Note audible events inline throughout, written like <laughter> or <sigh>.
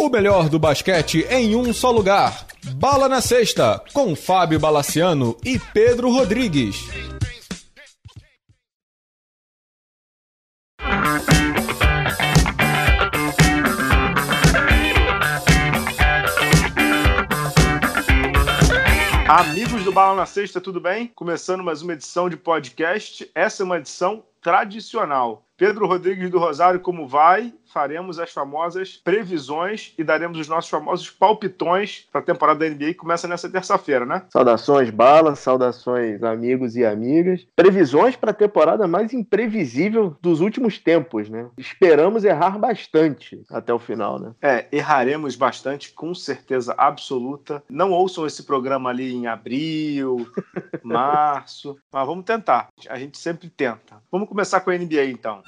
O melhor do basquete em um só lugar. Bala na Sexta, com Fábio Balaciano e Pedro Rodrigues. Amigos do Bala na Sexta, tudo bem? Começando mais uma edição de podcast. Essa é uma edição tradicional. Pedro Rodrigues do Rosário, como vai? Faremos as famosas previsões e daremos os nossos famosos palpitões para a temporada da NBA que começa nessa terça-feira, né? Saudações, Bala, saudações, amigos e amigas. Previsões para a temporada mais imprevisível dos últimos tempos, né? Esperamos errar bastante até o final, né? É, erraremos bastante, com certeza absoluta. Não ouçam esse programa ali em abril, <laughs> março, mas vamos tentar. A gente sempre tenta. Vamos começar com a NBA então.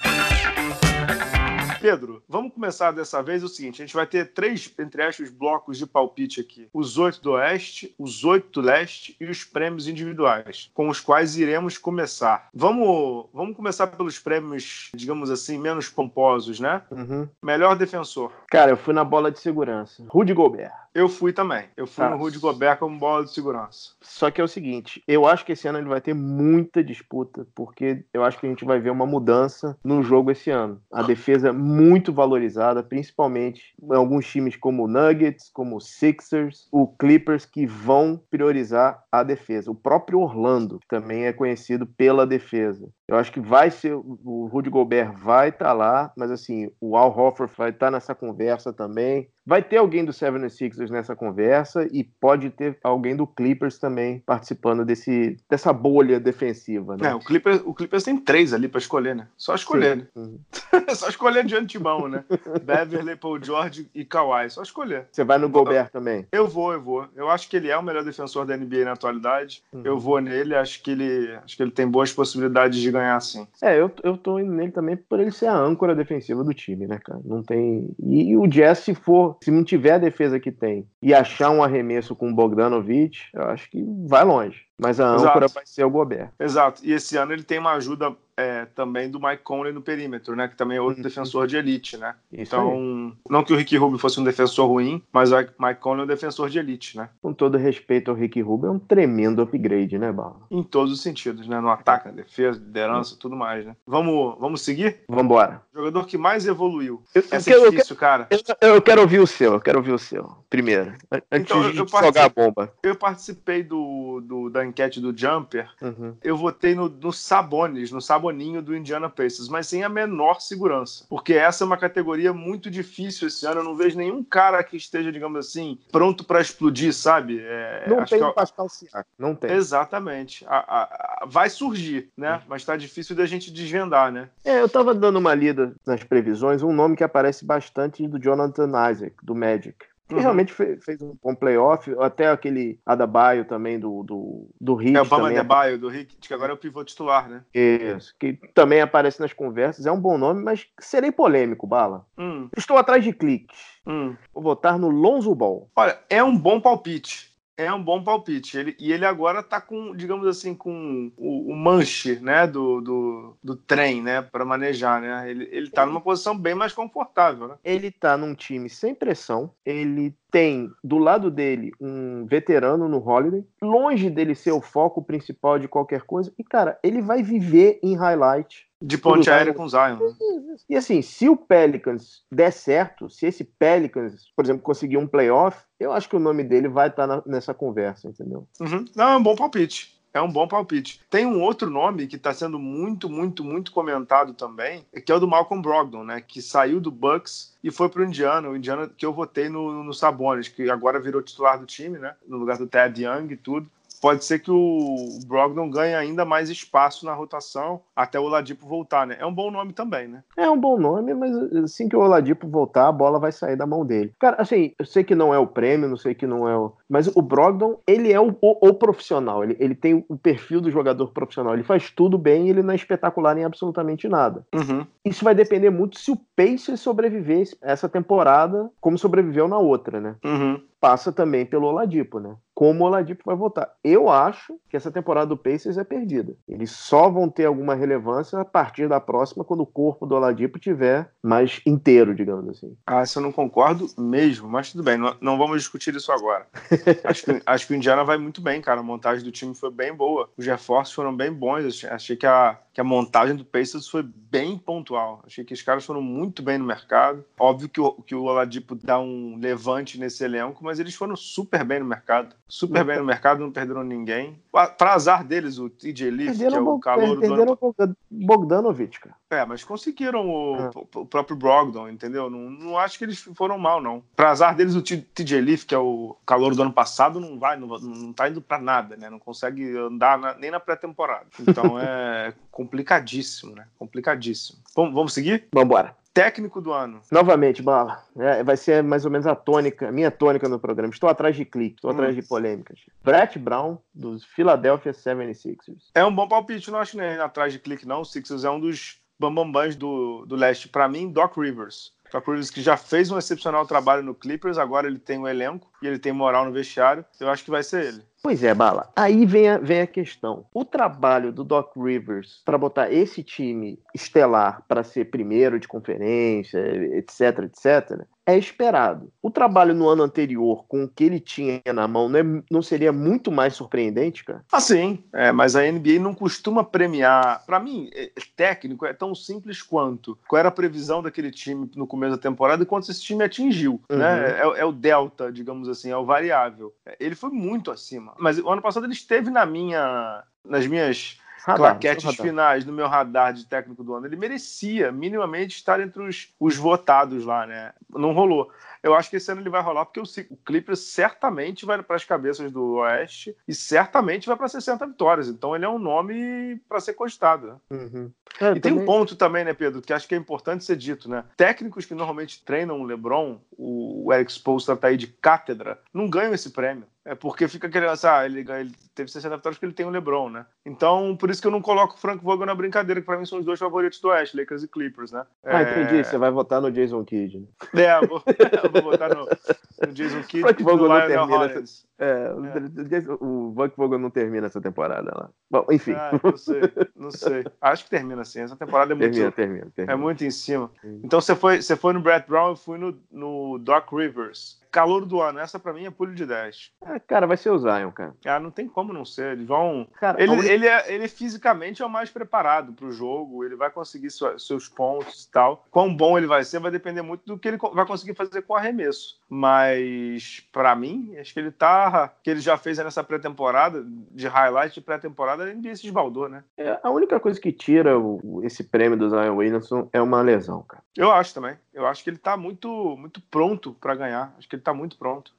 Pedro, vamos começar dessa vez o seguinte: a gente vai ter três, entre aspas, blocos de palpite aqui: os oito do Oeste, os oito do Leste e os prêmios individuais, com os quais iremos começar. Vamos, vamos começar pelos prêmios, digamos assim, menos pomposos, né? Uhum. Melhor defensor. Cara, eu fui na bola de segurança. Rudy Gobert. Eu fui também. Eu fui Tá. no Rudy Gobert como bola de segurança. Só que é o seguinte, eu acho que esse ano ele vai ter muita disputa, porque eu acho que a gente vai ver uma mudança no jogo esse ano. A defesa é muito valorizada, principalmente em alguns times como o Nuggets, como o Sixers, o Clippers, que vão priorizar a defesa. O próprio Orlando também é conhecido pela defesa. Eu acho que vai ser, o Rudy Gobert vai estar lá, mas assim, o Al Horford vai estar nessa conversa também. Vai ter alguém do 76ers nessa conversa e pode ter alguém do Clippers também participando desse, dessa bolha defensiva, né? É, o Clippers, o Clippers tem três ali para escolher, né? Só escolher, né? Uhum. <laughs> Só escolher de antemão, né? <laughs> Beverly, Paul George e Kawhi. Só escolher. Você vai no Gobert também? Eu vou, eu vou. Eu acho que ele é o melhor defensor da NBA na atualidade. Uhum. Eu vou nele, acho que ele, acho que ele tem boas possibilidades de ganhar sim. É, eu, eu tô indo nele também por ele ser a âncora defensiva do time, né, cara? Não tem. E, o Jazz, se for, se não tiver a defesa que tem e achar um arremesso com o Bogdanovich, eu acho que vai longe. Mas a Exato. âncora vai ser o Gobert. Exato. E esse ano ele tem uma ajuda é, também do Mike Conley no perímetro, né? Que também é outro Uhum. defensor de elite, né? Isso aí. Então, não que o Ricky Rubio fosse um defensor ruim, mas o Mike Conley é um defensor de elite, né? Com todo respeito ao Rick Rubio, é um tremendo upgrade, né, Bala? Em todos os sentidos, né? No ataque, na defesa, liderança, tudo mais, né? Vamos, vamos seguir? Vambora. O jogador que mais evoluiu. Eu, eu Essa é eu difícil, cara. Eu, eu quero ouvir o seu, eu quero ouvir o seu, primeiro. an- Antes Então, de eu jogar a bomba. Eu participei do, do- da enquete do Jumper. Uhum. Eu votei no, no Sabonis, no Saboninho do Indiana Pacers, mas sem a menor segurança. Porque essa é uma categoria muito difícil esse ano. Eu não vejo nenhum cara que esteja, digamos assim, pronto pra explodir, sabe? É, Não tem que é- o Pascal Siakam, não tem. Exatamente. A- a- a- vai surgir, né? Mas tá difícil da gente desvendar, né? É, eu tava dando uma lida nas previsões, um nome que aparece bastante do Jonathan Isaac, do Magic. Que Uhum. realmente fe- fez um bom playoff, até aquele Adabayo também do, do, do Heat. É o Bama também Debaio do Rick, que agora é o pivô titular, né? Isso, que também aparece nas conversas. É um bom nome, mas serei polêmico, Bala. Hum, Estou atrás de cliques. hum. Vou votar no Lonzo Ball. Olha, é um bom palpite. É um bom palpite. Ele, e ele agora tá com, digamos assim, com o, o manche, né, do, do, do trem, né, para manejar, né? Ele, ele tá numa posição bem mais confortável, né? Ele tá num time sem pressão. Ele tem do lado dele um veterano no Holiday, longe dele ser o foco principal de qualquer coisa. E, cara, ele vai viver em highlight. De ponte aérea com Zion. né? E assim, se o Pelicans der certo, se esse Pelicans, por exemplo, conseguir um playoff, eu acho que o nome dele vai estar nessa conversa, entendeu? Uhum. Não, é um bom palpite. É um bom palpite. Tem um outro nome que está sendo muito, muito, muito comentado também, que é o do Malcolm Brogdon, né? Que saiu do Bucks e foi pro Indiana. O Indiana que eu votei no, no Sabonis, que agora virou titular do time, né? No lugar do Ted Young e tudo. Pode ser que o Brogdon ganhe ainda mais espaço na rotação até o Oladipo voltar, né? É um bom nome também, né? É um bom nome, mas assim que o Oladipo voltar, a bola vai sair da mão dele. Cara, assim, eu sei que não é o prêmio, não sei que não é o. Mas o Brogdon, ele é o, o- o profissional. Ele, ele tem o perfil do jogador profissional. Ele faz tudo bem e ele não é espetacular em absolutamente nada. Uhum. Isso vai depender muito se o Pacers sobreviver essa temporada como sobreviveu na outra, né? Uhum. Passa também pelo Oladipo, né? Como o Oladipo vai voltar. Eu acho que essa temporada do Pacers é perdida. Eles só vão ter alguma relevância a partir da próxima, quando o corpo do Oladipo tiver mais inteiro, digamos assim. Ah, isso eu não concordo mesmo, mas tudo bem, não, não vamos discutir isso agora. <laughs> acho, que, acho que o Indiana vai muito bem, cara. A montagem do time foi bem boa. Os reforços foram bem bons. Achei que a, que a montagem do Pacers foi bem pontual. Achei que os caras foram muito bem no mercado. Óbvio que o, que o Oladipo dá um levante nesse elenco, mas eles foram super bem no mercado. Super bem no mercado, não perderam ninguém. Para azar deles, o TJ Leaf, que é o calor do ano... Bogdanovic, cara. É, mas conseguiram o, é. o próprio Brogdon, entendeu? Não, não acho que eles foram mal, não. Para azar deles, o TJ Leaf, que é o calor do ano passado, não vai, não, não tá indo para nada, né? Não consegue andar na, nem na pré-temporada. Então é <laughs> complicadíssimo, né? Complicadíssimo. Vamos, vamos seguir? Vamos embora. Técnico do ano. Novamente, Bala. É, vai ser mais ou menos a tônica, a minha tônica no programa. Estou atrás de cliques, estou hum. atrás de polêmicas. Brett Brown, dos Philadelphia 76ers. É um bom palpite, não acho nem atrás de clique, não. O Sixers é um dos bambambãs do, do leste. Para mim, Doc Rivers. Doc Rivers que já fez um excepcional trabalho no Clippers, agora ele tem um elenco e ele tem moral no vestiário. Eu acho que vai ser ele. Pois é, Bala. Aí vem a, vem a questão. O trabalho do Doc Rivers para botar esse time estelar para ser primeiro de conferência, etc, etc, é esperado. O trabalho no ano anterior, com o que ele tinha na mão, não, é, não seria muito mais surpreendente, cara? Ah, sim. É, mas a NBA não costuma premiar. Para mim, é, técnico é tão simples quanto qual era a previsão daquele time no começo da temporada e quanto esse time atingiu. Uhum. Né? É, é, o delta, digamos assim, é o variável. Ele foi muito acima. Mas o ano passado ele esteve na minha, nas minhas radar, claquetes finais no meu radar de técnico do ano. Ele merecia minimamente estar entre os, os votados lá, né? Não rolou. Eu acho que esse ano ele vai rolar porque o, o Clippers certamente vai para as cabeças do Oeste e certamente vai para 60 vitórias. Então ele é um nome para ser cogitado. Né? Uhum. É, e também... tem um ponto também, né, Pedro, que acho que é importante ser dito, né? Técnicos que normalmente treinam o LeBron, o Eric Spoelstra tá aí de cátedra, não ganham esse prêmio. É porque fica querendo, ah, ele, ele teve 60 vitórias porque ele tem o LeBron, né? Então, por isso que eu não coloco o Frank Vogel na brincadeira, que pra mim são os dois favoritos do Oeste, Lakers e Clippers, né? Ah, é... entendi. Você vai votar no Jason Kidd. Né? É, vou, <laughs> vou votar no, no Jason Kidd Frank Vogel não termina? Essa, é, é. O Frank Vogel não termina essa temporada lá. Bom, enfim. Ah, não sei, não sei. Acho que termina assim. Essa temporada é muito, termina, termina, termina. É muito em cima. Então você foi, você foi no Brett Brown, eu fui no, no Doc Rivers calor do ano. Essa para mim é pulo de 10. É, cara, vai ser o Zion, cara. Ah, não tem como não ser. Eles vão. Cara, ele, ele, é, ele fisicamente é o mais preparado pro jogo. Ele vai conseguir sua, seus pontos e tal. Quão bom ele vai ser vai depender muito do que ele vai conseguir fazer com o arremesso. Mas, para mim, acho que ele tá. Que ele já fez nessa pré-temporada, de highlight de pré-temporada, ele NBA se esbaldou, né? É, a única coisa que tira o, esse prêmio do Zion Williamson é uma lesão, cara. Eu acho também. Eu acho que ele tá muito, muito pronto para ganhar. Acho que ele tá muito pronto.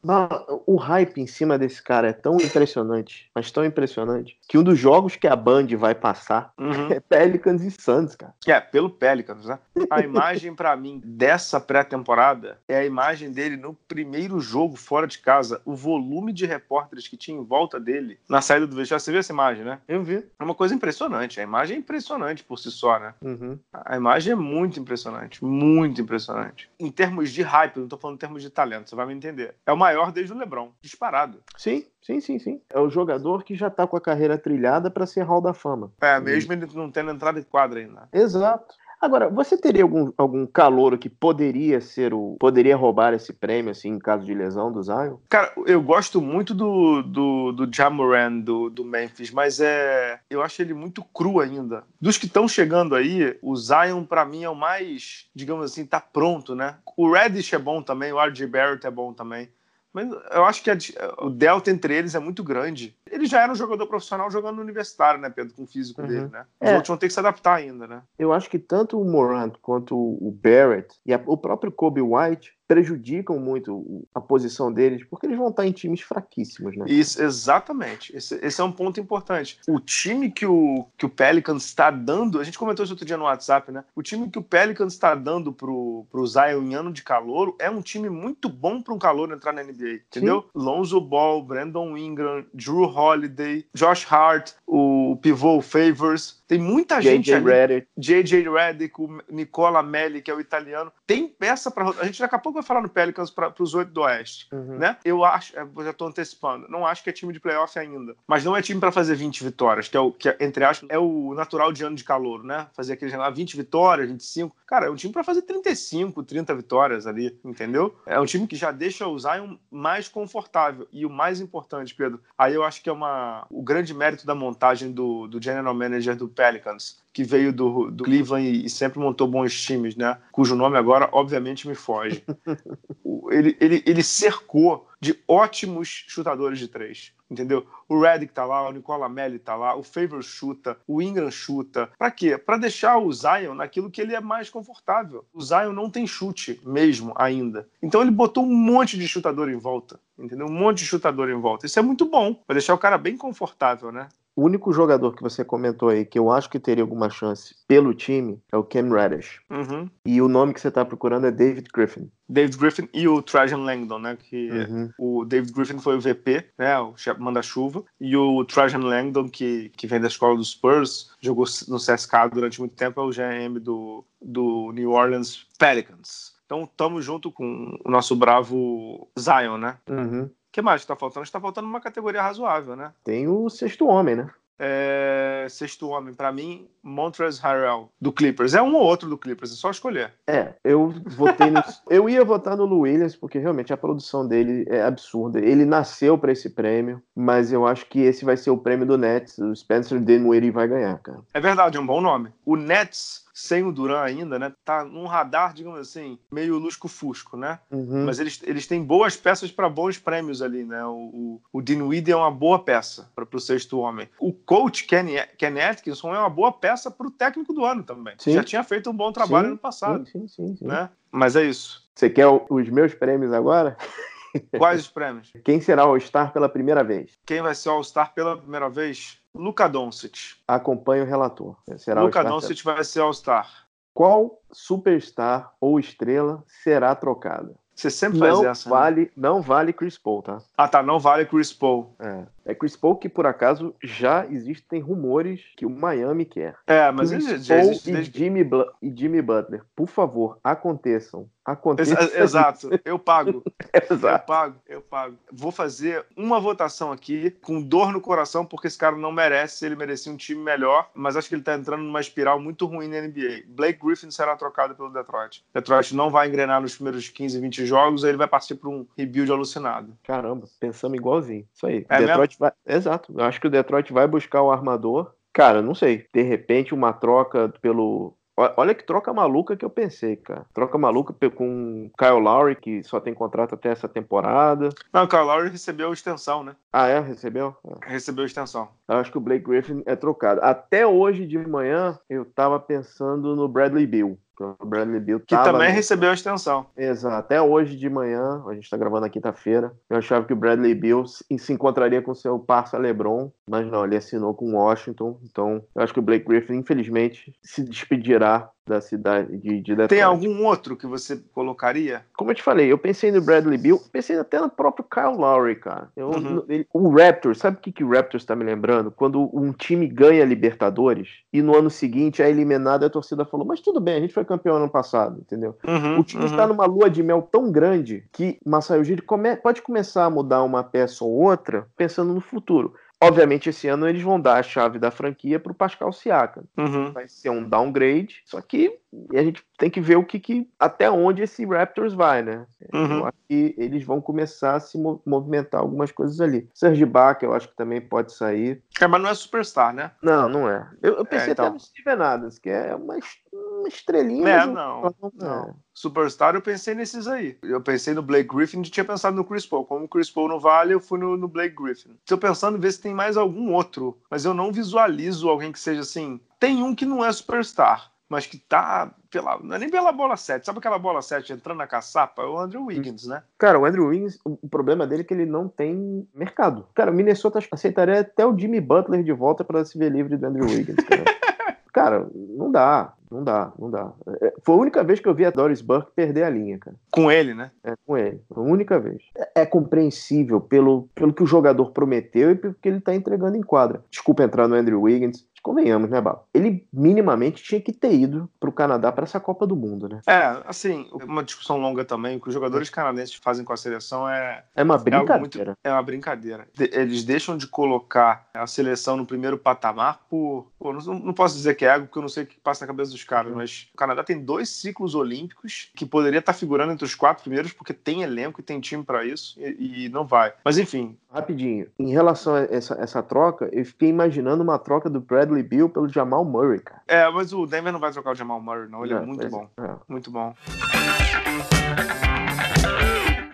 o hype em cima desse cara é tão impressionante, mas tão impressionante, que um dos jogos que a Band vai passar uhum. <laughs> é Pelicans e Suns, cara. É, pelo Pelicans, né? A imagem para mim dessa pré-temporada é a imagem dele no primeiro jogo fora de casa. O volume de repórteres que tinha em volta dele na saída do vestiário. Você viu essa imagem, né? Eu vi. É uma coisa impressionante. A imagem é impressionante por si só, né? Uhum. A imagem é muito impressionante. Muito impressionante. Em termos de hype, não tô falando em termos de talento, você vai me entender. É o maior desde o LeBron, disparado. Sim, sim, sim, sim. É o jogador que já tá com a carreira trilhada para ser Hall da Fama. É, mesmo ele não tendo entrada em quadra ainda. Exato. Agora, você teria algum, algum calouro que poderia ser o. poderia roubar esse prêmio, assim, em caso de lesão do Zion? Cara, eu gosto muito do, do, do Jamoran do, do Memphis, mas é. Eu acho ele muito cru ainda. Dos que estão chegando aí, o Zion, para mim, é o mais, digamos assim, tá pronto, né? O Reddish é bom também, o RJ Barrett é bom também. Mas eu acho que a, o delta entre eles é muito grande. Ele já era um jogador profissional jogando no universitário, né, Pedro, com o físico uhum. dele, né? Os é. outros vão ter que se adaptar ainda, né? Eu acho que tanto o Morant quanto o Barrett e a, o próprio Kobe White prejudicam muito a posição deles, porque eles vão estar em times fraquíssimos, né? Isso, exatamente. Esse, esse, é um ponto importante. O time que o, que o Pelicans está dando, a gente comentou isso outro dia no WhatsApp, né? O time que o Pelicans está dando pro, pro Zion em ano de calor é um time muito bom para um calor entrar na NBA, entendeu? Sim. Lonzo Ball, Brandon Ingram, Drew Holiday, Josh Hart, o pivô Favors. Tem muita gente JJ ali. Redick. JJ Redick, o Nicola Melli, que é o italiano. Tem peça para A gente daqui a pouco vai falar no Pelicans para os oito do Oeste. Uhum. Né? Eu acho, eu já estou antecipando, não acho que é time de playoff ainda. Mas não é time para fazer 20 vitórias, que é o que, é, entre aspas, é o natural de ano de calor, né? Fazer aquele lá 20 vitórias, 25. Cara, é um time para fazer 35, 30 vitórias ali, entendeu? É um time que já deixa o Zion mais confortável. E o mais importante, Pedro, aí eu acho que é uma, o grande mérito da montagem do, do general manager do Pelicans, que veio do, do Cleveland e, e sempre montou bons times, né? Cujo nome agora, obviamente, me foge. <laughs> Ele, ele, ele cercou de ótimos chutadores de três. Entendeu? O Redick tá lá, o Nicola Melli tá lá, o Favor chuta, o Ingram chuta. Pra quê? Pra deixar o Zion naquilo que ele é mais confortável. O Zion não tem chute mesmo ainda. Então ele botou um monte de chutador em volta. Entendeu? Um monte de chutador em volta. Isso é muito bom. Pra deixar o cara bem confortável, né? O único jogador que você comentou aí que eu acho que teria alguma chance pelo time é o Cam Reddish. Uhum. E o nome que você está procurando é David Griffin. David Griffin e o Trajan Langdon, né? Que Uhum. o David Griffin foi o VP, né? O chefe manda-chuva. E o Trajan Langdon, que, que vem da escola dos Spurs, jogou no CSK durante muito tempo, é o GM do, do New Orleans Pelicans. Então, estamos junto com o nosso bravo Zion, né? Uhum. O que mais que tá faltando? Está faltando uma categoria razoável, né? Tem o sexto homem, né? É, Sexto homem, para mim, Montrezl Harrell, do Clippers. É um ou outro do Clippers, é só escolher. É, eu votei no. <laughs> eu ia votar no Lou Williams, porque realmente a produção dele é absurda. Ele nasceu para esse prêmio, mas eu acho que esse vai ser o prêmio do Nets. O Spencer Dinwiddie vai ganhar, cara. É verdade, é um bom nome. O Nets, sem o Duran ainda, né? Tá num radar, digamos assim, meio lusco-fusco, né? Uhum. Mas eles, eles têm boas peças para bons prêmios ali, né? O, o, o Dinwiddie é uma boa peça para o sexto homem. O coach Kenny, Kenny Atkinson é uma boa peça para o técnico do ano também. Sim. Já tinha feito um bom trabalho Sim, no passado, Sim, sim, sim, né? Mas é isso. Você quer os meus prêmios agora? <laughs> Quais os prêmios? Quem será o All-Star pela primeira vez? Quem vai ser All-Star pela primeira vez? Luka Doncic. Acompanhe o relator. Será All-Star Doncic vai ser All-Star. Qual superstar ou estrela será trocada? Você sempre faz Não essa. né? vale, não vale Chris Paul, tá? Ah, tá. Não vale Chris Paul. É. é Chris Paul que, por acaso, já existem rumores que o Miami quer. É, mas Chris ele já Paul existe e, Jimmy e Jimmy Butler, por favor, aconteçam. Aconteçam. Exa- Exato, eu pago. <laughs> Eu Exato. pago, eu pago. Vou fazer uma votação aqui com dor no coração, porque esse cara não merece, ele merecia um time melhor, mas acho que ele tá entrando numa espiral muito ruim na NBA. Blake Griffin será trocado pelo Detroit. Detroit não vai engrenar nos primeiros 15, 20 jogos, aí ele vai partir para um rebuild alucinado. Caramba, pensamos igualzinho. Isso aí. É Detroit vai... Exato. Eu acho que o Detroit vai buscar o armador. Cara, não sei. De repente, uma troca pelo. Olha que troca maluca que eu pensei, cara. Troca maluca com Kyle Lowry, que só tem contrato até essa temporada. Não, o Kyle Lowry recebeu extensão, né? Ah, é? Recebeu? É. Recebeu extensão. Eu acho que o Blake Griffin é trocado. Até hoje de manhã, eu tava pensando no Bradley Bill. O Bradley Bill Que tava também recebeu extensão. Exato. Até hoje de manhã, a gente tá gravando na quinta-feira, eu achava que o Bradley Bill se encontraria com seu parça LeBron, mas não, ele assinou com Washington. Então, eu acho que o Blake Griffin, infelizmente, se despedirá da cidade de, de Detroit. Tem algum outro que você colocaria? Como eu te falei, eu pensei no Bradley Bill, pensei até no próprio Kyle Lowry, cara. Eu- Uhum. ele- o Raptors, sabe o que, que o Raptors tá me lembrando? Quando um time ganha Libertadores e no ano seguinte é eliminado, a torcida falou: Mas tudo bem, a gente foi campeão ano passado, entendeu? Uhum, O time uhum. está numa lua de mel tão grande que Ujiri come- pode começar a mudar uma peça ou outra pensando no futuro. Obviamente, esse ano eles vão dar a chave da franquia para o Pascal Siakam. Uhum. Vai ser um downgrade, só que a gente tem que ver o que, que até onde esse Raptors vai, né? Uhum. Eu acho que eles vão começar a se mo- movimentar algumas coisas ali. Serge Ibaka, eu acho que também pode sair. É, mas não é superstar, né? Não, não é. Eu, eu pensei É, então. até no Steven Adams, que é uma, es- uma estrelinha. É, eu- não. é. Não. Superstar, eu pensei nesses aí. Eu pensei no Blake Griffin e tinha pensado no Chris Paul. Como o Chris Paul não vale, eu fui no, no Blake Griffin. Estou pensando em ver se tem mais algum outro, mas eu não visualizo alguém que seja assim. Tem um que não é superstar, mas que tá pela. Não é nem pela bola 7. Sabe aquela bola 7 entrando na caçapa? É o Andrew Wiggins, né? Cara, o Andrew Wiggins, o o problema dele é que ele não tem mercado. Cara, o Minnesota aceitaria até o Jimmy Butler de volta para se ver livre do Andrew Wiggins. Cara, <laughs> Cara, não dá. Não dá, não dá. É, foi a única vez que eu vi a Doris Burke perder a linha, cara. Com ele, né? É, com ele. Foi a única vez. É, é compreensível pelo, pelo que o jogador prometeu e pelo que ele tá entregando em quadra. Desculpa entrar no Andrew Wiggins, convenhamos, né, Bala? Ele minimamente tinha que ter ido para o Canadá para essa Copa do Mundo, né? É, assim, uma discussão longa também. O que os jogadores canadenses fazem com a seleção é. É uma brincadeira. É, muito, é uma brincadeira. Eles deixam de colocar a seleção no primeiro patamar por. Não, não, posso dizer que é ego, porque eu não sei o que passa na cabeça dos caras, uhum. mas o Canadá tem dois ciclos olímpicos que poderia estar figurando entre os quatro primeiros, porque tem elenco e tem time para isso, e, e, não vai. Mas enfim. Rapidinho, em relação a essa, essa troca, eu fiquei imaginando uma troca do Bradley Bradley Bill pelo Jamal Murray, cara. É, mas o Denver não vai trocar o Jamal Murray, não. Ele é, é muito bom. É. Muito bom.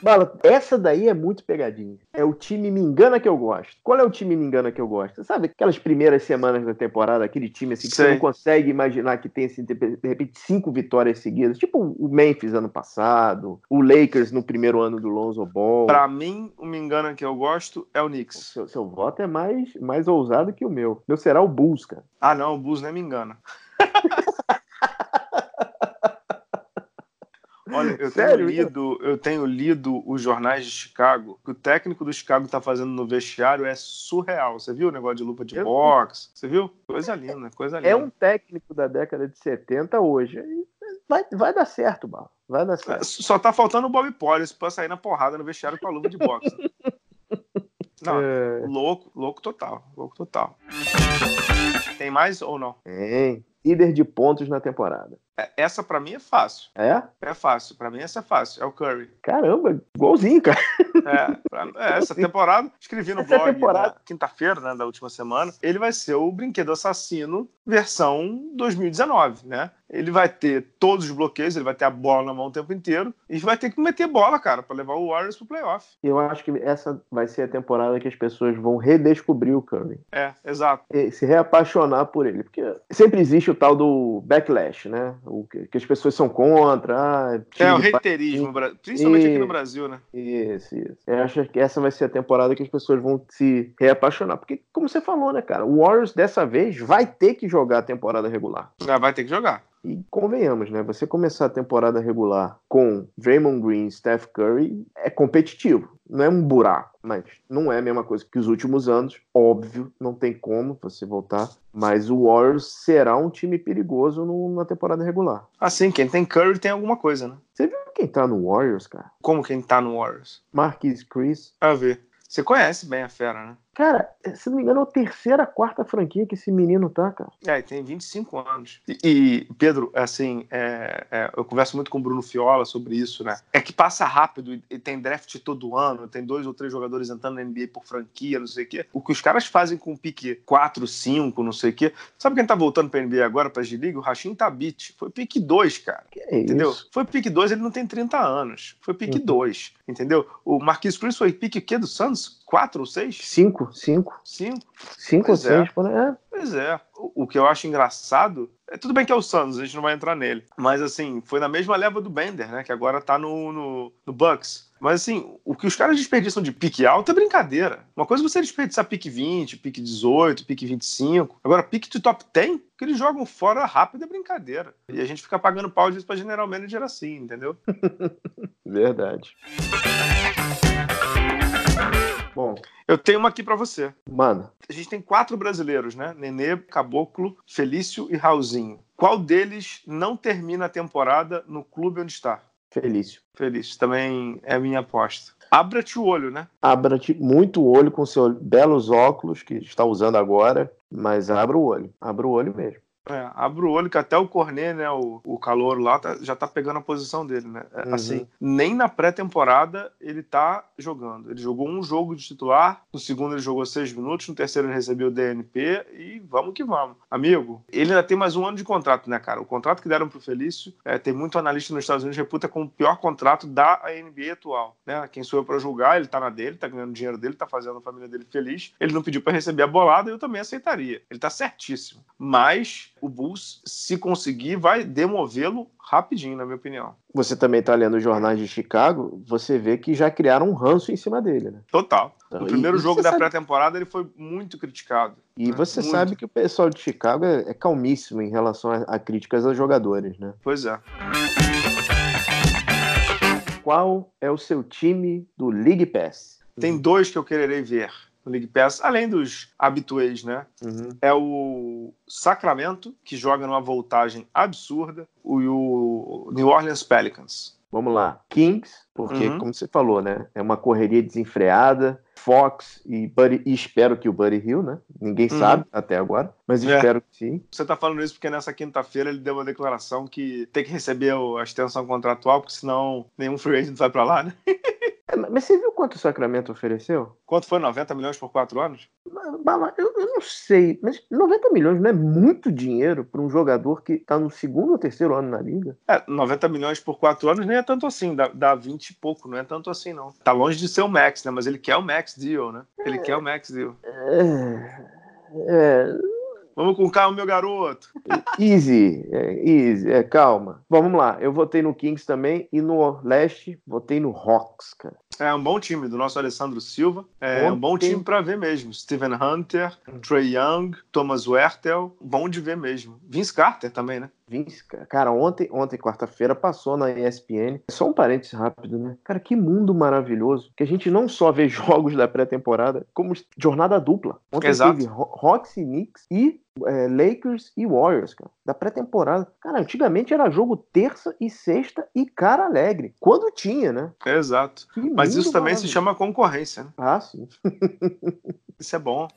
Bala, essa daí é muito pegadinha. É o time me engana que eu gosto. Qual é o time me engana que eu gosto? Sabe aquelas primeiras semanas da temporada, aquele time assim que Sei. você não consegue imaginar que tem assim, de repente cinco vitórias seguidas, tipo o Memphis ano passado, o Lakers no primeiro ano do Lonzo Ball. Para mim, o me engana que eu gosto é o Knicks. Seu, seu voto é mais mais ousado que o meu. Meu será o Bulls, cara. Ah, não, o Bulls não me engana. <laughs> Olha, eu Sério? tenho lido, eu tenho lido os jornais de Chicago. que o técnico do Chicago está fazendo no vestiário é surreal. Você viu o negócio de lupa de eu... boxe? Você viu? Coisa linda, coisa é linda. É um técnico da década de 70 hoje. Vai, vai dar certo, Bala. Vai dar certo. Só tá faltando o Bob Porres para sair na porrada no vestiário com a luva de boxe. <laughs> Não, é... louco, louco total, louco total. Tem mais ou não? Tem. Líder de pontos na temporada. É, essa para mim é fácil. É? É fácil. Para mim essa é fácil. É o Curry. Caramba, igualzinho, cara. É, pra, é <laughs> essa temporada, escrevi no essa blog temporada... quinta-feira, né, da última semana, ele vai ser o brinquedo assassino versão 2019, né? Ele vai ter todos os bloqueios, ele vai ter a bola na mão o tempo inteiro e vai ter que meter bola, cara, para levar o Warriors pro playoff. Eu acho que essa vai ser a temporada que as pessoas vão redescobrir o Curry. É, exato. E se reapaixonar por ele, porque sempre existe o tal do backlash, né? o que, as pessoas são contra. Ah, é, o reiterismo, principalmente aqui no Brasil, né? Isso, isso. Eu acho que essa vai ser a temporada que as pessoas vão se reapaixonar. Porque, como você falou, né, cara, o Warriors dessa vez vai ter que jogar a temporada regular. Ah, vai ter que jogar. E convenhamos, né? Você começar a temporada regular com Draymond Green e Steph Curry é competitivo. Não é um buraco, mas não é a mesma coisa que os últimos anos. Óbvio, não tem como você voltar. Mas o Warriors será um time perigoso no, na temporada regular. Assim, quem tem Curry tem alguma coisa, né? Você viu quem tá no Warriors, cara? Como quem tá no Warriors? Marquis Chris. A ver. Você conhece bem a fera, né? Cara, se não me engano, é a terceira, quarta franquia que esse menino tá, cara. É, tem 25 anos. E, e Pedro, assim, é, é, eu converso muito com o Bruno Fiola sobre isso, né? É que passa rápido e tem draft todo ano, tem dois ou três jogadores entrando na NBA por franquia, não sei o quê. O que os caras fazem com o pique 4, 5, não sei o quê. Sabe quem tá voltando pra NBA agora, pra G-League? O Rashim Tabit. Foi pique 2, cara. Que é entendeu? Isso? Foi pique 2, ele não tem 30 anos. Foi pique 2, uhum. entendeu? O Marquis Cruz foi pique o quê do Santos? 4 ou 6? 5, 5. Cinco? Cinco ou seis, por é. Pois é. O, o, que eu acho engraçado. É, tudo bem que é o Santos, a gente não vai entrar nele. Mas assim, foi na mesma leva do Bender, né? Que agora tá no, no, no Bucks. Mas assim, o que os caras desperdiçam de pique alto é brincadeira. Uma coisa é você desperdiçar pique 20, pique 18, pique 25. Agora, pique de top 10, que eles jogam fora rápido é brincadeira. E a gente fica pagando pau disso pra General Manager assim, entendeu? <laughs> Verdade. Bom, eu tenho uma aqui para você. Mano. A gente tem quatro brasileiros, né? Nenê, Caboclo, Felício e Raulzinho. Qual deles não termina a temporada no clube onde está? Felício. Felício, também é minha aposta. Abra-te o olho, né? Abra-te muito o olho com seus belos óculos que está usando agora, mas abra o olho. Abra o olho mesmo. É, abre o olho que até o Cornet, né, o, o calor lá, tá, já tá pegando a posição dele, né? É, uhum. Assim, nem na pré-temporada ele tá jogando. Ele jogou um jogo de titular, no segundo ele jogou seis minutos, no terceiro ele recebeu o DNP e vamos que vamos. Amigo, ele ainda tem mais um ano de contrato, né, cara? O contrato que deram pro Felício, é, tem muito analista nos Estados Unidos reputa como o pior contrato da NBA atual, né? Quem sou eu pra julgar, ele tá na dele, tá ganhando dinheiro dele, tá fazendo a família dele feliz. Ele não pediu para receber a bolada, eu também aceitaria. Ele tá certíssimo. Mas o Bulls, se conseguir, vai demovê-lo rapidinho, na minha opinião. Você também está lendo os jornais de Chicago, você vê que já criaram um ranço em cima dele, né? Total. no primeiro jogo da sabe... pré-temporada ele foi muito criticado. E né? você muito. sabe que o pessoal de Chicago é, é calmíssimo em relação a, a críticas aos jogadores, né? Pois é. Qual é o seu time do League Pass? Tem dois que eu quererei ver no League Pass, além dos habituês, né? Uhum. É o Sacramento, que joga numa voltagem absurda, e o New Orleans Pelicans. Vamos lá. Kings, porque, uhum. como você falou, né? É uma correria desenfreada. Fox e Buddy, e espero que o Buddy Hill, né? Ninguém uhum. sabe até agora, mas é. espero que sim. Você tá falando isso porque nessa quinta-feira ele deu uma declaração que tem que receber a extensão contratual, porque senão nenhum free agent vai para lá, né? <laughs> É, mas você viu quanto o Sacramento ofereceu? Quanto foi? 90 milhões por quatro anos? Eu, eu não sei, mas 90 milhões não é muito dinheiro para um jogador que está no segundo ou terceiro ano na liga? É, 90 milhões por quatro anos nem é tanto assim, dá, dá 20 e pouco, não é tanto assim não. Tá longe de ser o Max, né? Mas ele quer o Max Deal, né? Ele é, quer o Max Deal. É, é, Vamos com calma, meu garoto. Easy, é, easy, é, calma. Bom, vamos lá. Eu votei no Kings também e no Leste votei no Hawks, cara. É um bom time do nosso Alessandro Silva. É um bom time para ver mesmo. Steven Hunter, Trey Young, Thomas Wertel. Bom de ver mesmo. Vince Carter também, né? Vince, cara, ontem, ontem quarta-feira, passou na ESPN. Só um parênteses rápido, né? Cara, que mundo maravilhoso. Que a gente não só vê <laughs> jogos da pré-temporada, como jornada dupla. Ontem Exato. teve Hawks e Knicks e é, Lakers e Warriors, cara, da pré-temporada. Cara, antigamente era jogo terça e sexta e cara alegre. Quando tinha, né? Exato. Que Mas isso também se chama concorrência, né? Ah, sim. <laughs> isso é bom.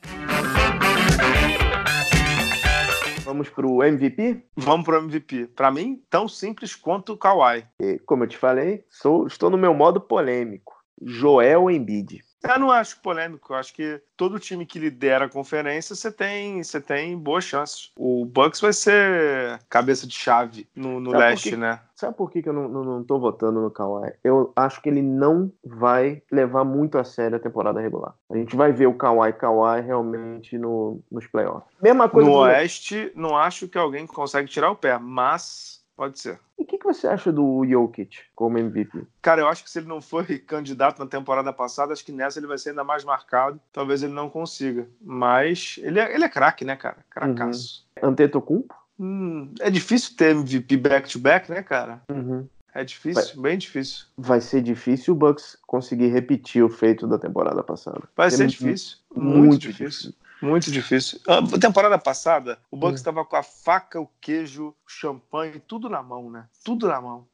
Vamos pro MVP? Vamos pro MVP. Para mim, tão simples quanto o Kawhi. E, como eu te falei, sou, estou no meu modo polêmico. Joel Embiid. Eu não acho polêmico. Eu acho que todo time que lidera a conferência, você tem, você tem boas chances. O Bucks vai ser cabeça de chave no, no leste, que, né? Sabe por que, que eu não, não, não tô votando no Kawhi? Eu acho que ele não vai levar muito a sério a temporada regular. A gente vai ver o Kawhi Kawhi realmente no, nos playoffs. Mesma coisa no Oeste, não acho que alguém consegue tirar o pé, mas Pode ser. E o que, que, você acha do Jokic como MVP? Cara, eu acho que se ele não foi candidato na temporada passada, acho que nessa ele vai ser ainda mais marcado. Talvez ele não consiga. Mas ele é, ele é craque, né, cara? Cracaço. Uhum. Antetokounmpo? Hum, é difícil ter MVP back-to-back, -back, né, cara? Uhum. É difícil, vai, bem difícil. Vai ser difícil o Bucks conseguir repetir o feito da temporada passada. Vai ser difícil. Muito, muito difícil. difícil. Muito difícil. A temporada passada, o Bucks estava hum. com a faca, o queijo, o champanhe, tudo na mão, né? Tudo na mão.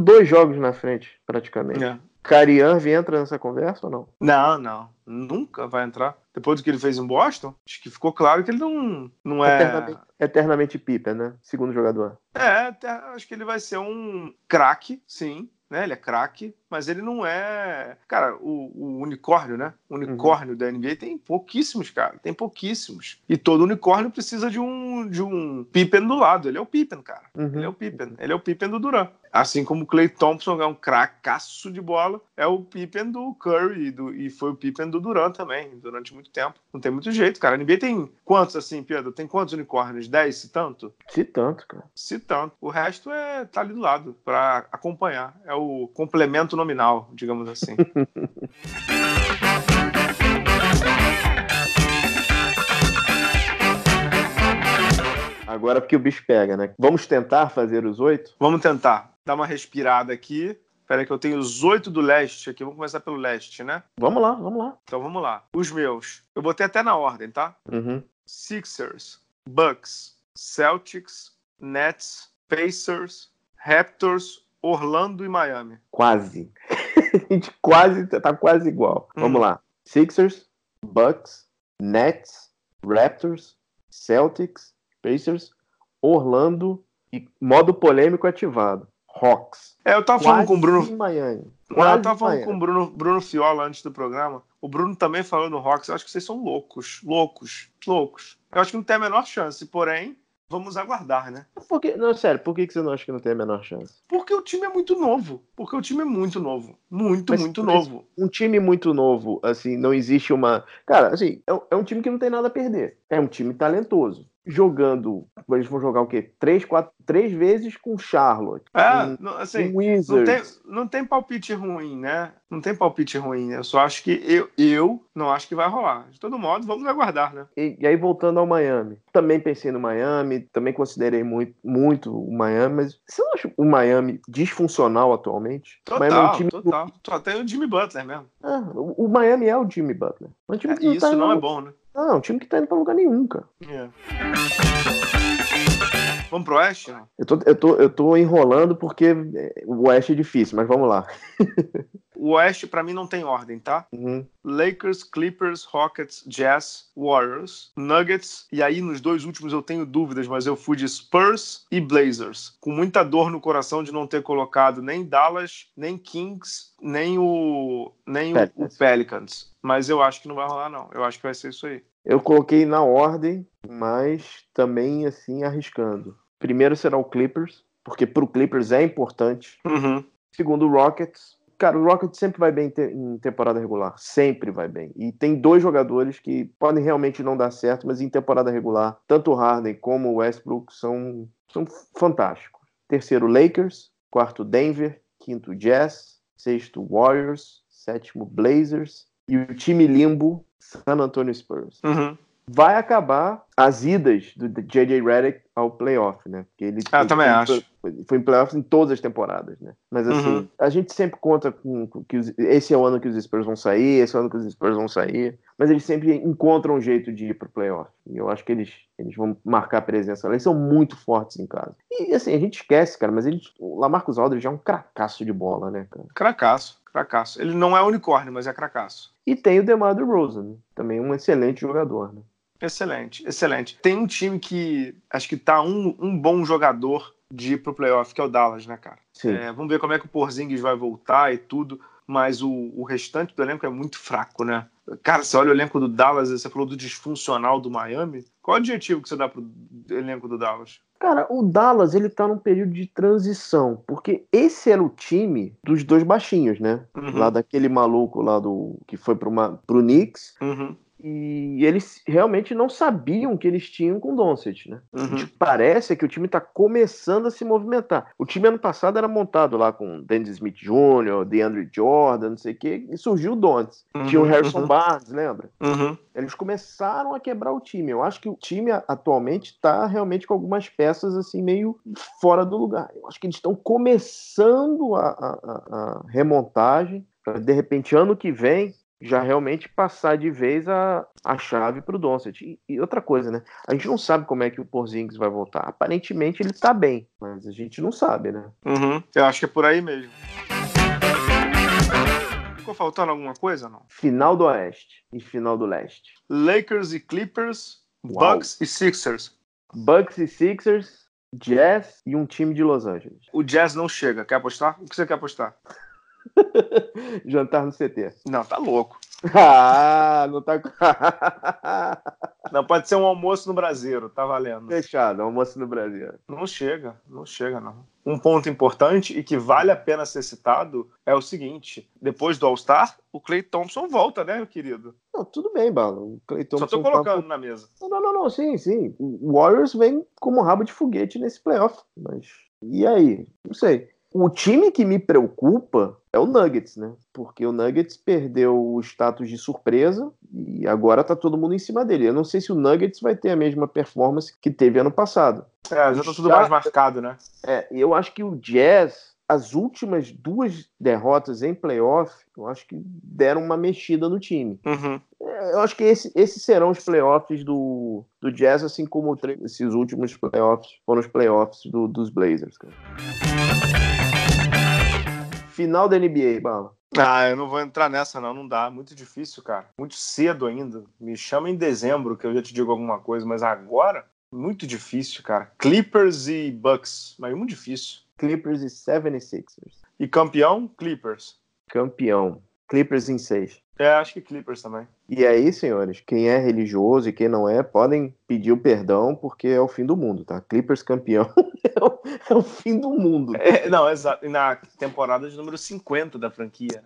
Dois jogos na frente, praticamente. É. Carian entra nessa conversa ou não? Não, não. Nunca vai entrar. Depois do que ele fez em Boston, acho que ficou claro que ele não, não é. Eternamente, eternamente Pippen, né? Segundo jogador. É, acho que ele vai ser um craque, sim né? Ele é craque, mas ele não é. Cara, o, o unicórnio, né? O unicórnio uhum. da NBA tem pouquíssimos, cara. Tem pouquíssimos. E todo unicórnio precisa de um, de um Pippen do lado. Ele é o Pippen, cara. Uhum. Ele é o Pippen. Ele é o Pippen do Duran. Assim como o Clay Thompson é um cracaço de bola, é o Pippen do Curry do, e foi o Pippen do Duran também, durante muito tempo. Não tem muito jeito, cara. A NBA tem quantos assim, Pedro? Tem quantos unicórnios? Dez, se tanto? Se tanto, cara. Se tanto. O resto é tá ali do lado para acompanhar. É o complemento nominal, digamos assim. <laughs> Agora porque o bicho pega, né? Vamos tentar fazer os oito? Vamos tentar. Dar uma respirada aqui. Espera que eu tenho os oito do leste aqui. Vamos começar pelo leste, né? Vamos lá, vamos lá. Então vamos lá. Os meus. Eu botei até na ordem, tá? Uhum. Sixers, Bucks, Celtics, Nets, Pacers, Raptors, Orlando e Miami. Quase. <laughs> A gente quase tá quase igual. Hum. Vamos lá. Sixers, Bucks, Nets, Raptors, Celtics, Pacers, Orlando e modo polêmico ativado. Hawks. É, eu tava Quase falando com o Bruno. Miami. Quase eu tava falando Miami. com o Bruno, Bruno Fiola antes do programa. O Bruno também falou no Hawks. Eu acho que vocês são loucos. Loucos. Loucos. Eu acho que não tem a menor chance. Porém, vamos aguardar, né? Por que, não, sério, por que você não acha que não tem a menor chance? Porque o time é muito novo. Porque o time é muito novo. Muito, Mas- muito mas- novo. Um time muito novo, assim, não existe uma. Cara, assim, é, é um time que não tem nada a perder. É um time talentoso. Jogando. Eles vão jogar o quê? Três, quatro, três vezes com Charlotte. É, com, não, com assim, não tem, não tem palpite ruim, né? Não tem palpite ruim. Eu só acho que eu, eu não acho que vai rolar. De todo modo, vamos aguardar, né? E, e aí, voltando ao Miami. Também pensei no Miami, também considerei muito, muito o Miami, mas você não acha o Miami disfuncional atualmente? o Miami é um Total, time. total. Tem o Jimmy Butler mesmo. Ah, o o Miami é o Jimmy Butler. É um time É, não isso tá não é indo- bom, né? Não, é um time que tá indo pra lugar nenhum, cara. É. Vamos pro Oeste? Eu tô, eu tô, eu tô enrolando porque é, o Oeste é difícil, mas vamos lá. <laughs> O Oeste, pra mim, não tem ordem, tá? Uhum. Lakers, Clippers, Rockets, Jazz, Warriors, Nuggets, e aí nos dois últimos eu tenho dúvidas, mas eu fui de Spurs e Blazers, com muita dor no coração de não ter colocado nem Dallas, nem Kings, nem o nem Pelicans. o Pelicans. Mas eu acho que não vai rolar não. Eu acho que vai ser isso aí. Eu coloquei na ordem, mas também assim arriscando. Primeiro será o Clippers, porque pro Clippers é importante. Uhum. Segundo o Rockets. Cara, o Rockets sempre vai bem em te- em temporada regular. Sempre vai bem. E tem dois jogadores que podem realmente não dar certo, mas em temporada regular, tanto o Harden como o Westbrook são, são fantásticos. Terceiro, Lakers. Quarto, Denver. Quinto, Jazz. Sexto, Warriors. Sétimo, Blazers. E o time limbo, San Antonio Spurs Uhum. vai acabar as idas do J.J. Redick ao playoff, né? Porque ele Ah, eu também ele acho. Foi, foi em playoffs em todas as temporadas, né? Mas assim, Uhum. a gente sempre conta com, com que os- esse é o ano que os Spurs vão sair, esse é o ano que os Spurs vão sair, mas eles sempre encontram um jeito de ir pro playoff. E eu acho que eles, eles vão marcar presença lá. Eles são muito fortes em casa. E assim, a gente esquece, cara, mas eles, o Lamarcus Aldridge é um cracaço de bola, né, cara? Cracaço, cracaço. Ele não é unicórnio, mas é cracaço. E tem o DeMar DeRozan, né? também um excelente jogador, né? Excelente, excelente. Tem um time que acho que tá um, um bom jogador de ir pro playoff, que é o Dallas, né, cara? É, vamos ver como é que o Porzingis vai voltar e tudo, mas o, o restante do elenco é muito fraco, né? Cara, você olha o elenco do Dallas, você falou do disfuncional do Miami. Qual o adjetivo que você dá pro elenco do Dallas? Cara, o Dallas, ele tá num período de transição, porque esse era o time dos dois baixinhos, né? Uhum. Lá daquele maluco lá do que foi pro, Ma- pro Knicks, Uhum, e eles realmente não sabiam o que eles tinham com o Doncic, né? O uhum, que parece é que o time tá começando a se movimentar. O time ano passado era montado lá com Dennis Smith Jr., DeAndre Jordan, não sei o quê, e surgiu o Doncic. Tinha o Uhum, Harrison uhum. Barnes, lembra? uhum. Eles começaram a quebrar o time. Eu acho que o time atualmente está realmente com algumas peças assim meio fora do lugar. Eu acho que eles estão começando a, a- a- remontagem de repente ano que vem já realmente passar de vez a, a chave para o Doncic. E, e outra coisa, né? A gente não sabe como é que o Porzingis vai voltar. Aparentemente ele está bem, mas a gente não sabe, né? Uhum. Eu acho que é por aí mesmo. Ficou faltando alguma coisa, não? Final do Oeste e final do Leste. Lakers e Clippers, Uau. Bucks e Sixers. Bucks e Sixers, Jazz e um time de Los Angeles. O Jazz não chega. Quer apostar? O que você quer apostar? <laughs> Jantar no CT. Não, tá louco. <laughs> Ah, não tá. <laughs> Não, pode ser um almoço no Brasileiro, tá valendo. Fechado, almoço no Brasil. Não chega, não chega, não. Um ponto importante e que vale a pena ser citado é o seguinte: depois do All-Star, o Clay Thompson volta, né, meu querido? Não, tudo bem, Bala. O Clay Thompson Só tô tá- colocando na mesa. Não, não, não, não, sim, sim. O Warriors vem como rabo de foguete nesse playoff. Mas. E aí? Não sei. O time que me preocupa é o Nuggets, né? Porque o Nuggets perdeu o status de surpresa e agora tá todo mundo em cima dele. Eu não sei se o Nuggets vai ter a mesma performance que teve ano passado. É, já tá tudo mais marcado, né? É, eu acho que o Jazz, as últimas duas derrotas em playoff, eu acho que deram uma mexida no time. Uhum. É, Eu acho que esse- esses serão os playoffs do, do Jazz, assim como esses últimos playoffs foram os playoffs do- dos Blazers. Cara. Final da NBA, Bala. Ah, eu não vou entrar nessa, não. Não dá. Muito difícil, cara. Muito cedo ainda. Me chama em dezembro que eu já te digo alguma coisa, mas agora, muito difícil, cara. Clippers e Bucks, mas muito difícil. Clippers e 76ers. E campeão, Clippers. Campeão. Clippers em seis. É, acho que Clippers também. E aí, senhores, quem é religioso e quem não é, podem pedir o perdão, porque é o fim do mundo, tá? Clippers campeão <laughs> é, o, é, o, fim do mundo. É, não, exato. Na temporada de número 50 da franquia.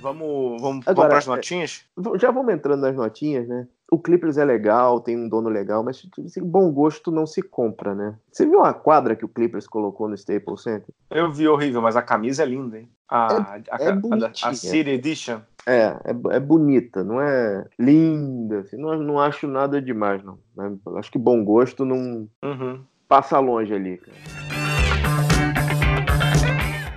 Vamos, vamos, Agora, para as notinhas? Já vamos entrando nas notinhas, né? O Clippers é legal, tem um dono legal, mas assim, bom gosto não se compra, né? Você viu a quadra que o Clippers colocou no Staples Center? Eu vi horrível, mas a camisa é linda, hein? A, é, a, é a, a City Edition. É, é, é, bonita, não é linda, assim, não, não acho nada demais, não. Acho que bom gosto não uhum. passa longe ali, cara.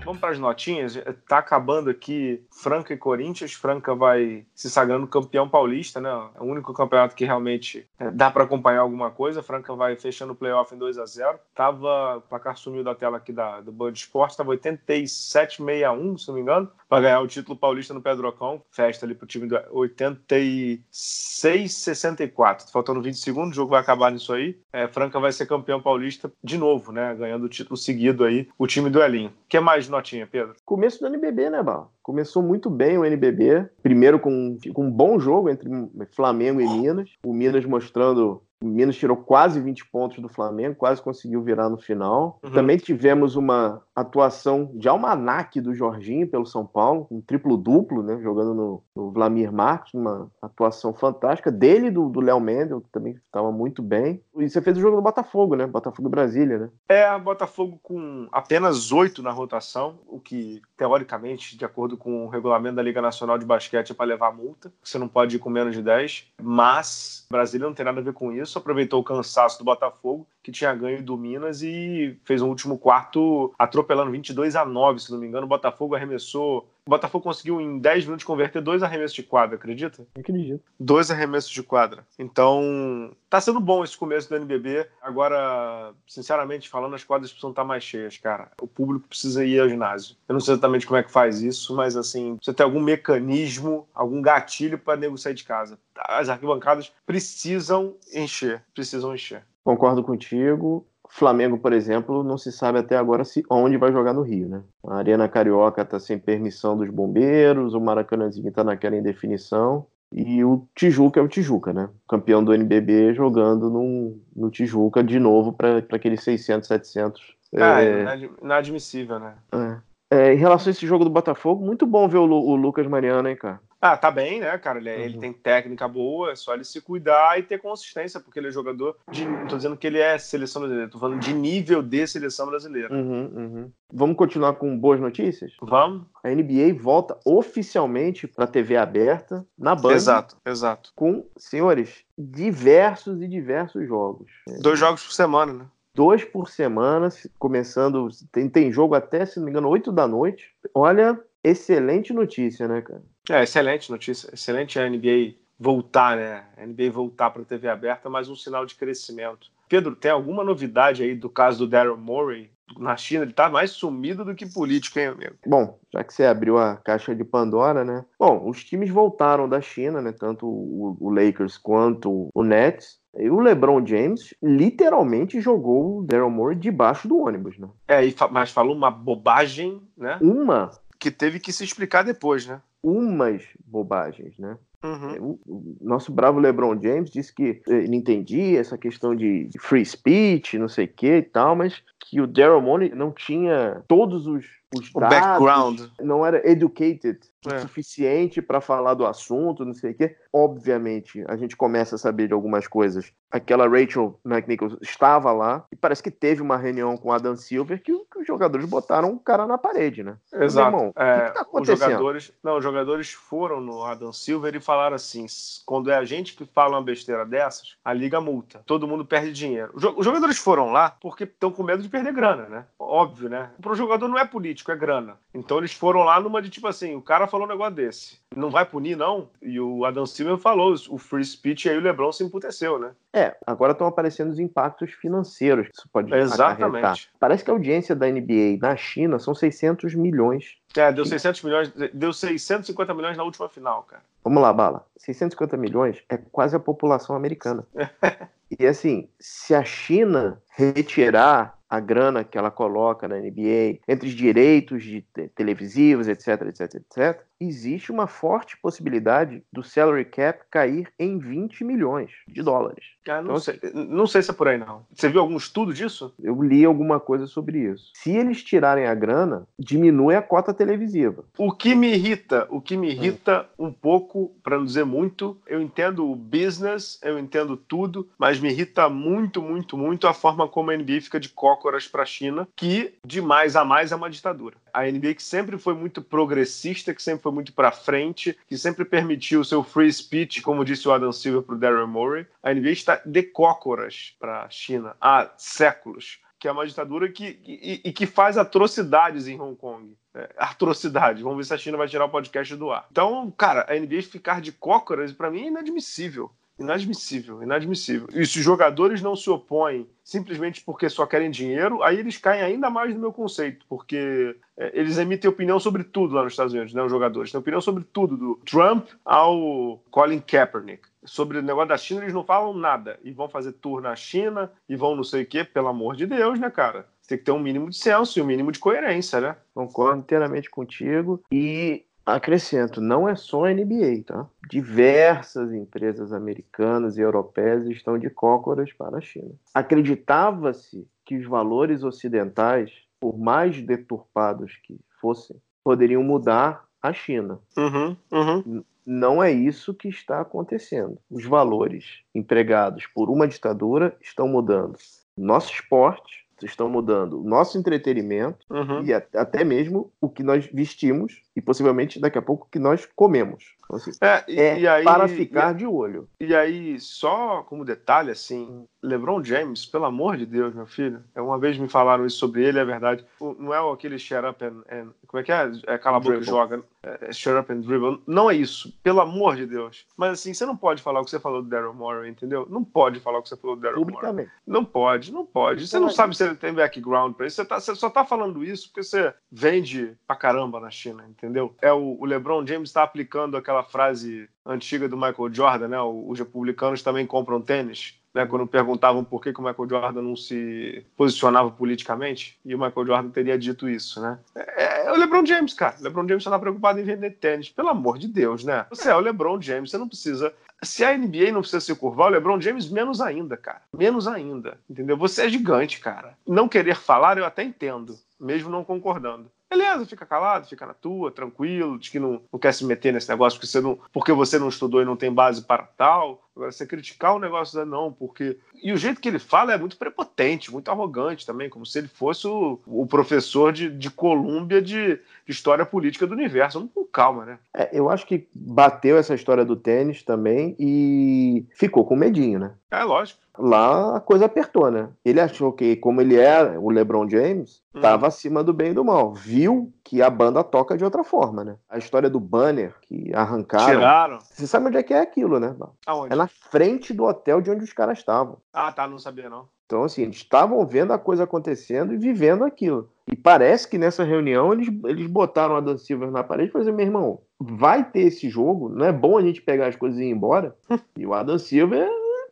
Vamos para as notinhas. Tá acabando aqui Franca e Corinthians. Franca vai se sagrando campeão paulista, né? É o único campeonato que realmente é, dá para acompanhar alguma coisa. Franca vai fechando o playoff em 2 a 0 Tava, o placar sumiu da tela aqui da, do Band Esporte, tava 87,61, se não me engano, para ganhar o título paulista no Pedrocão. Festa ali pro time do 86,64. Faltando 20 segundos, o jogo vai acabar nisso aí. É, Franca vai ser campeão paulista de novo, né? Ganhando o título seguido aí, o time do Elinho. O que mais notinha, Pedro? Começo do NBB, né, Bal? Começou muito bem o NBB. Primeiro com, com um bom jogo entre Flamengo e Minas. O Minas mostrando o Minas tirou quase 20 pontos do Flamengo, quase conseguiu virar no final. Uhum. Também tivemos uma atuação de almanac do Jorginho pelo São Paulo, um triplo-duplo, né, jogando no, no Vlamir Marques, uma atuação fantástica dele e do Léo Mendel, que também estava muito bem. E você fez o jogo do Botafogo, né? Botafogo Brasília, né? É, Botafogo com apenas oito na rotação, o que, teoricamente, de acordo com o regulamento da Liga Nacional de Basquete, é para levar multa. Você não pode ir com menos de 10, mas Brasília não tem nada a ver com isso isso, aproveitou o cansaço do Botafogo, que tinha ganho do Minas e fez um último quarto atropelando 22 a 9, se não me engano. O Botafogo arremessou. O Botafogo conseguiu em 10 minutos converter dois arremessos de quadra, acredita? Acredito. Dois arremessos de quadra. Então, tá sendo bom esse começo do NBB. Agora, sinceramente falando, as quadras precisam estar mais cheias, cara. O público precisa ir ao ginásio. Eu não sei exatamente como é que faz isso, mas assim, você tem algum mecanismo, algum gatilho para nego sair de casa. As arquibancadas precisam encher, precisam encher. Concordo contigo. Flamengo, por exemplo, não se sabe até agora se onde vai jogar no Rio, né? A Arena Carioca está sem permissão dos bombeiros, o Maracanãzinho está naquela indefinição. E o Tijuca é o Tijuca, né? Campeão do NBB jogando num, no Tijuca de novo para aqueles 600, 700. Ah, é, é inadmissível, né? É. É, em relação a esse jogo do Botafogo, muito bom ver o, o Lucas Mariano, hein, cara? Ah, tá bem, né, cara? Ele, é, uhum. ele, tem técnica boa, é só ele se cuidar e ter consistência, porque ele é jogador de. Não tô dizendo que ele é seleção brasileira, tô falando de nível de seleção brasileira. Uhum, uhum. Vamos continuar com boas notícias? Vamos. A NBA volta oficialmente para TV aberta na Band. Exato, exato. Com, senhores, diversos e diversos jogos. Dois jogos por semana, né? Dois por semana, começando. Tem, tem jogo até, se não me engano, 8 da noite. Olha, excelente notícia, né, cara? É, excelente notícia. Excelente a NBA voltar, né? A NBA voltar para a TV aberta, mais um sinal de crescimento. Pedro, tem alguma novidade aí do caso do Daryl Morey na China? Ele tá mais sumido do que político, hein, amigo? Bom, já que você abriu a caixa de Pandora, né? Bom, os times voltaram da China, né? Tanto o, o Lakers quanto o Nets. E o LeBron James literalmente jogou o Daryl Morey debaixo do ônibus, né? É, mas falou uma bobagem, né? Uma. Que teve que se explicar depois, né? Umas bobagens, né? Uhum. O, nosso bravo LeBron James disse que ele entendia essa questão de free speech, não sei o que e tal, mas que o Daryl Morey não tinha todos os, os o dados, background. não era educated é. o suficiente para falar do assunto, não sei o quê. Obviamente, a gente começa a saber de algumas coisas. Aquela Rachel McNichols estava lá e parece que teve uma reunião com Adam Silver que, que os jogadores botaram o cara na parede, né? Exato. Irmão, é, que que tá os jogadores, não, os jogadores foram no Adam Silver e falaram assim: quando é a gente que fala uma besteira dessas, a liga multa. Todo mundo perde dinheiro. Os jogadores foram lá porque estão com medo de perder grana, né? Óbvio, né? Para o jogador não é político, é grana. Então eles foram lá numa de tipo assim: o cara falou um negócio desse. Não vai punir, não? E o Adam Silver falou, o free speech aí o Lebron se emputeceu, né? É, agora estão aparecendo os impactos financeiros que isso pode Exatamente. Acarretar. Parece que a audiência da NBA na China são 600 milhões. É, deu 600 milhões, deu 650 milhões na última final, cara. Vamos lá, Bala. 650 milhões é quase a população americana. <laughs> e assim, se a China retirar a grana que ela coloca na NBA, entre os direitos de televisivos, etc, etc, etc, existe uma forte possibilidade do salary cap cair em 20 milhões de dólares. Ah, não, então, sei, não sei se é por aí, não. Você viu algum estudo disso? Eu li alguma coisa sobre isso. Se eles tirarem a grana, diminui a cota televisiva. O que me irrita, o que me irrita um pouco, para não dizer muito, eu entendo o business, eu entendo tudo, mas me irrita muito, muito, muito a forma como a NBA fica de cócoras para a China, que de mais a mais é uma ditadura. A NBA que sempre foi muito progressista, que sempre foi muito para frente, que sempre permitiu o seu free speech, como disse o Adam Silver para o Daryl Morey. A NBA está de cócoras para a China há séculos que é uma ditadura que, e, e, que faz atrocidades em Hong Kong. É, atrocidades. Vamos ver se a China vai tirar o podcast do ar. Então, cara, a NBA ficar de cócoras, para mim, é inadmissível. Inadmissível, inadmissível. E se os jogadores não se opõem simplesmente porque só querem dinheiro, aí eles caem ainda mais no meu conceito, porque é, eles emitem opinião sobre tudo lá nos Estados Unidos, né, os jogadores. Têm opinião sobre tudo, do Trump ao Colin Kaepernick. Sobre o negócio da China, eles não falam nada. E vão fazer tour na China, e vão não sei o quê, pelo amor de Deus, né, cara? Tem que ter um mínimo de senso e um mínimo de coerência, né? Concordo inteiramente contigo. E acrescento, não é só a NBA, tá? Diversas empresas americanas e europeias estão de cócoras para a China. Acreditava-se que os valores ocidentais, por mais deturpados que fossem, poderiam mudar a China. Uhum, uhum. Não é isso que está acontecendo. Os valores empregados por uma ditadura estão mudando. Nosso esporte, estão mudando nosso entretenimento uhum. e até mesmo o que nós vestimos e possivelmente daqui a pouco que nós comemos. Então, assim, é, e, é e aí, para ficar e, de olho. E aí, só como detalhe, assim, LeBron James, pelo amor de Deus, meu filho, é, uma vez me falaram isso sobre ele, é verdade. Não é aquele shut up and, and como é que é? É cala a boca e joga. É, é, shut up and dribble. Não é isso, pelo amor de Deus. Mas assim, você não pode falar o que você falou do Daryl Morey, entendeu? Não pode falar o que você falou do Daryl Morey. Não pode, não pode. Você não sabe se ele tem background para isso. Você, tá, você só tá falando isso porque você vende pra caramba na China, entendeu? É o, o LeBron James está aplicando aquela frase antiga do Michael Jordan, né? Os republicanos também compram tênis né, quando perguntavam por que, que, o Michael Jordan não se posicionava politicamente, e o Michael Jordan teria dito isso, né? É, é o LeBron James, cara. O LeBron James está preocupado em vender tênis, pelo amor de Deus, né? Você é o LeBron James, você não precisa. Se a NBA não precisa se curvar, o LeBron James menos ainda, cara. Menos ainda, entendeu? Você é gigante, cara. Não querer falar, eu até entendo, mesmo não concordando. Beleza, fica calado, fica na tua, tranquilo, diz que não, não quer se meter nesse negócio porque você, não, porque você não estudou e não tem base para tal. Agora, você criticar o negócio, não, porque. E o jeito que ele fala é muito prepotente, muito arrogante também, como se ele fosse o, o professor de, de Colômbia de, de, história política do universo. Vamos com calma, né? É, eu acho que bateu essa história do tênis também e ficou com medinho, né? É, lógico lá a coisa apertou, né? Ele achou que, como ele é o LeBron James, estava hum. acima do bem e do mal. Viu que a banda toca de outra forma, né? A história do banner que arrancaram. Tiraram. Você sabe onde é que é aquilo, né? Aonde? É na frente do hotel de onde os caras estavam. Ah, tá, não sabia não. Então, assim, eles estavam vendo a coisa acontecendo e vivendo aquilo. E parece que nessa reunião eles, eles botaram a Dan Silver na parede e falaram assim, meu irmão, vai ter esse jogo, não é bom a gente pegar as coisas e ir embora. <laughs> e o Adam Silver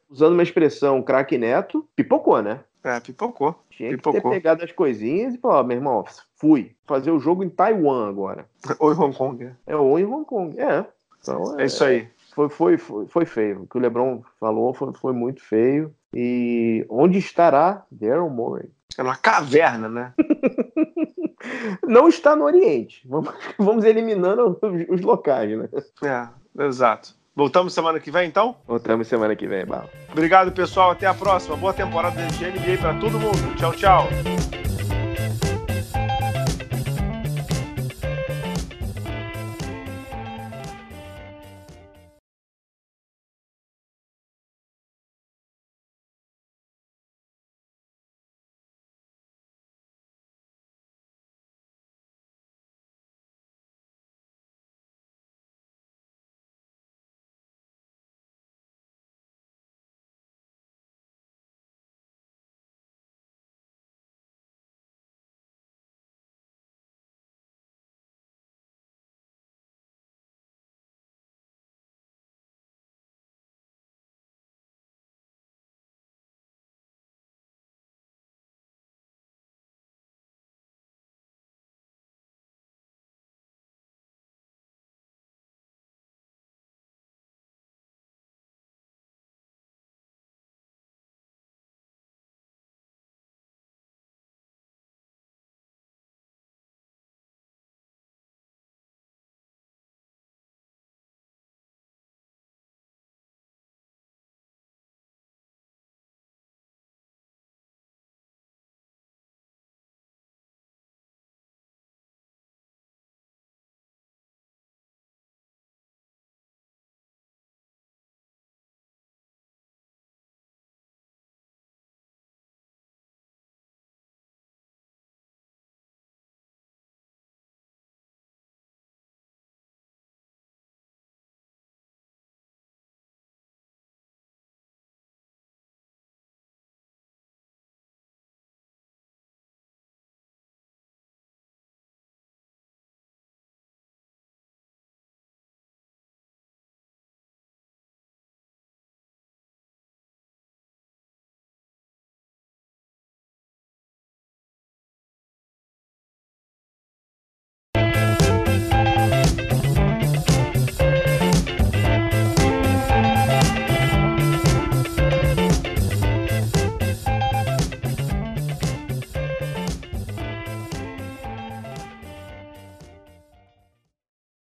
usando uma expressão craque neto, pipocou, né? É, pipocou. Tinha pipocou. que ter pegado as coisinhas e falar, meu irmão, fui fazer o jogo em Taiwan agora. <laughs> Ou em Hong Kong. É, ou em Hong Kong, é. Então, é, é isso aí. Foi, foi, foi, foi, feio. O que o LeBron falou foi, foi muito feio. E onde estará Daryl Morey? É uma caverna, né? <laughs> Não está no Oriente. Vamos, <laughs> vamos eliminando os, os locais, né? É, exato. Voltamos semana que vem, então? Voltamos semana que vem, Bala. Obrigado, pessoal. Até a próxima. Boa temporada de NBA para todo mundo. Tchau, tchau.